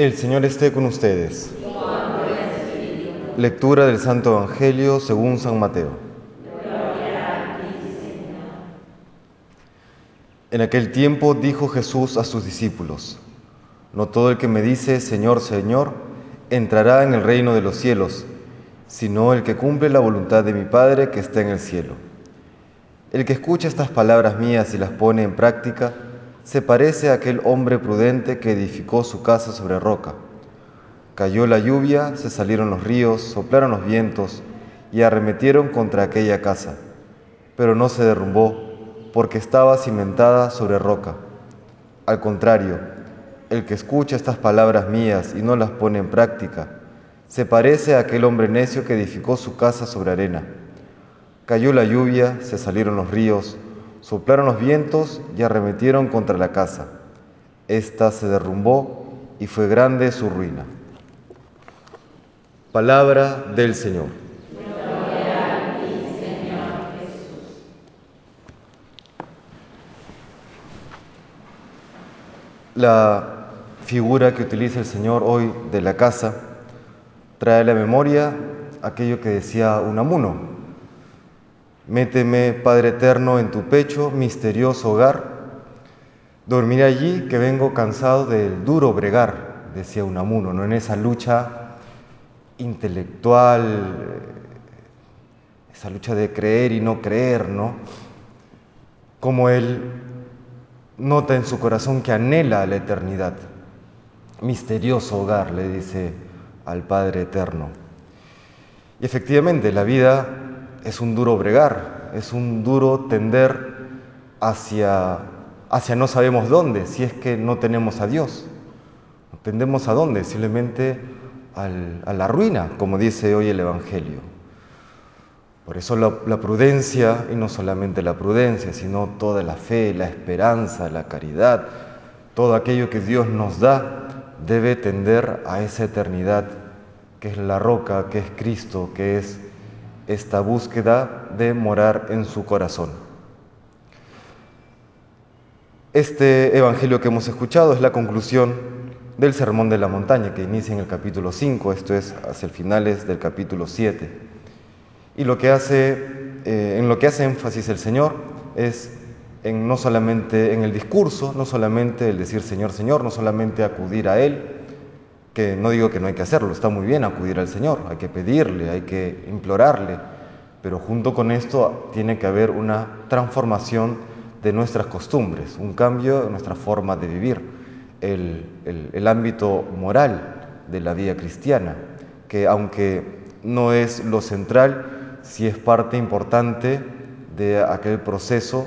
El Señor esté con ustedes. Lectura del Santo Evangelio según San Mateo. En aquel tiempo dijo Jesús a sus discípulos, No todo el que me dice, Señor, Señor, entrará en el reino de los cielos, sino el que cumple la voluntad de mi Padre que está en el cielo. El que escucha estas palabras mías y las pone en práctica, se parece a aquel hombre prudente que edificó su casa sobre roca. Cayó la lluvia, se salieron los ríos, soplaron los vientos y arremetieron contra aquella casa, pero no se derrumbó porque estaba cimentada sobre roca. Al contrario, el que escucha estas palabras mías y no las pone en práctica, se parece a aquel hombre necio que edificó su casa sobre arena. Cayó la lluvia, se salieron los ríos, soplaron los vientos y arremetieron contra la casa. Esta se derrumbó y fue grande su ruina. Palabra del Señor. La figura que utiliza el Señor hoy de la casa trae a la memoria aquello que decía Unamuno. Méteme, Padre Eterno, en tu pecho, misterioso hogar. Dormiré allí que vengo cansado del duro bregar, decía Unamuno, ¿no? en esa lucha intelectual, esa lucha de creer y no creer, ¿no? Como él nota en su corazón que anhela la eternidad. Misterioso hogar, le dice al Padre Eterno. Y efectivamente, la vida es un duro bregar, es un duro tender hacia, hacia no sabemos dónde, si es que no tenemos a Dios. ¿Tendemos a dónde? Simplemente a la ruina, como dice hoy el Evangelio. Por eso la, la, prudencia, y no solamente la prudencia, sino toda la fe, la esperanza, la caridad, todo aquello que Dios nos da, debe tender a esa eternidad que es la roca, que es Cristo, que es esta búsqueda de morar en su corazón. Este Evangelio que hemos escuchado es la conclusión del Sermón de la Montaña, que inicia en el capítulo 5, esto es hacia el finales del capítulo 7. Y lo que hace, eh, en lo que hace énfasis el Señor es en no solamente en el discurso, no solamente el decir Señor, Señor, no solamente acudir a Él, que no digo que no hay que hacerlo, está muy bien acudir al Señor, hay que pedirle, hay que implorarle, pero junto con esto tiene que haber una transformación de nuestras costumbres, un cambio en nuestra forma de vivir, el, el, el ámbito moral de la vida cristiana, que aunque no es lo central, sí es parte importante de aquel proceso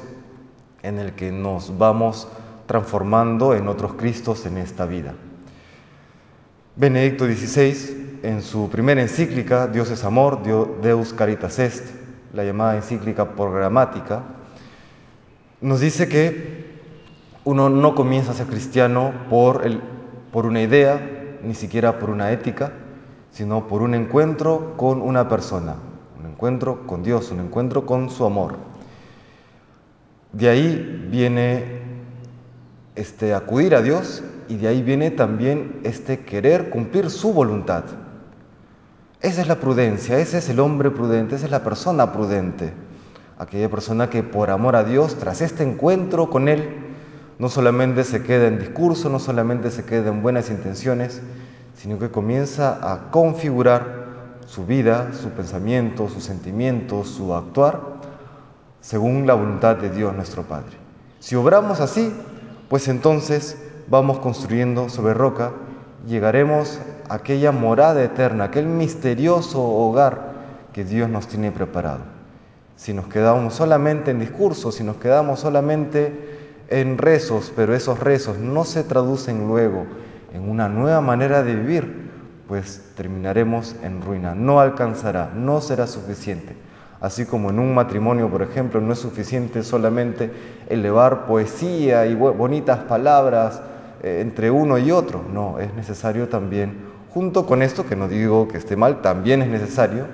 en el que nos vamos transformando en otros Cristos en esta vida. Benedicto XVI, en su primera encíclica, Dios es amor, Deus Caritas Est, la llamada encíclica programática, nos dice que uno no comienza a ser cristiano por, el, por una idea, ni siquiera por una ética, sino por un encuentro con una persona, un encuentro con Dios, un encuentro con su amor. De ahí viene este acudir a Dios y de ahí viene también este querer cumplir su voluntad. Esa es la prudencia, ese es el hombre prudente, esa es la persona prudente. Aquella persona que por amor a Dios, tras este encuentro con Él, no solamente se queda en discurso, no solamente se queda en buenas intenciones, sino que comienza a configurar su vida, su pensamiento, sus sentimientos, su actuar, según la voluntad de Dios nuestro Padre. Si obramos así, pues entonces vamos construyendo sobre roca, llegaremos a aquella morada eterna, aquel misterioso hogar que Dios nos tiene preparado. Si nos quedamos solamente en discursos, si nos quedamos solamente en rezos, pero esos rezos no se traducen luego en una nueva manera de vivir, pues terminaremos en ruina. No alcanzará, no será suficiente. Así como en un matrimonio, por ejemplo, no es suficiente solamente elevar poesía y bonitas palabras eh, entre uno y otro. No, es necesario también, junto con esto, que no digo que esté mal, también es necesario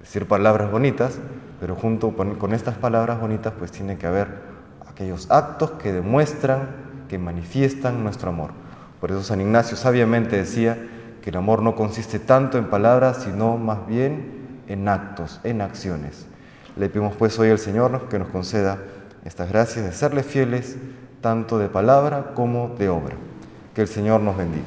decir palabras bonitas, pero junto con estas palabras bonitas, pues tiene que haber aquellos actos que demuestran, que manifiestan nuestro amor. Por eso San Ignacio sabiamente decía que el amor no consiste tanto en palabras, sino más bien en actos, en acciones. Le pedimos pues hoy al Señor que nos conceda estas gracias de serle fieles tanto de palabra como de obra. Que el Señor nos bendiga.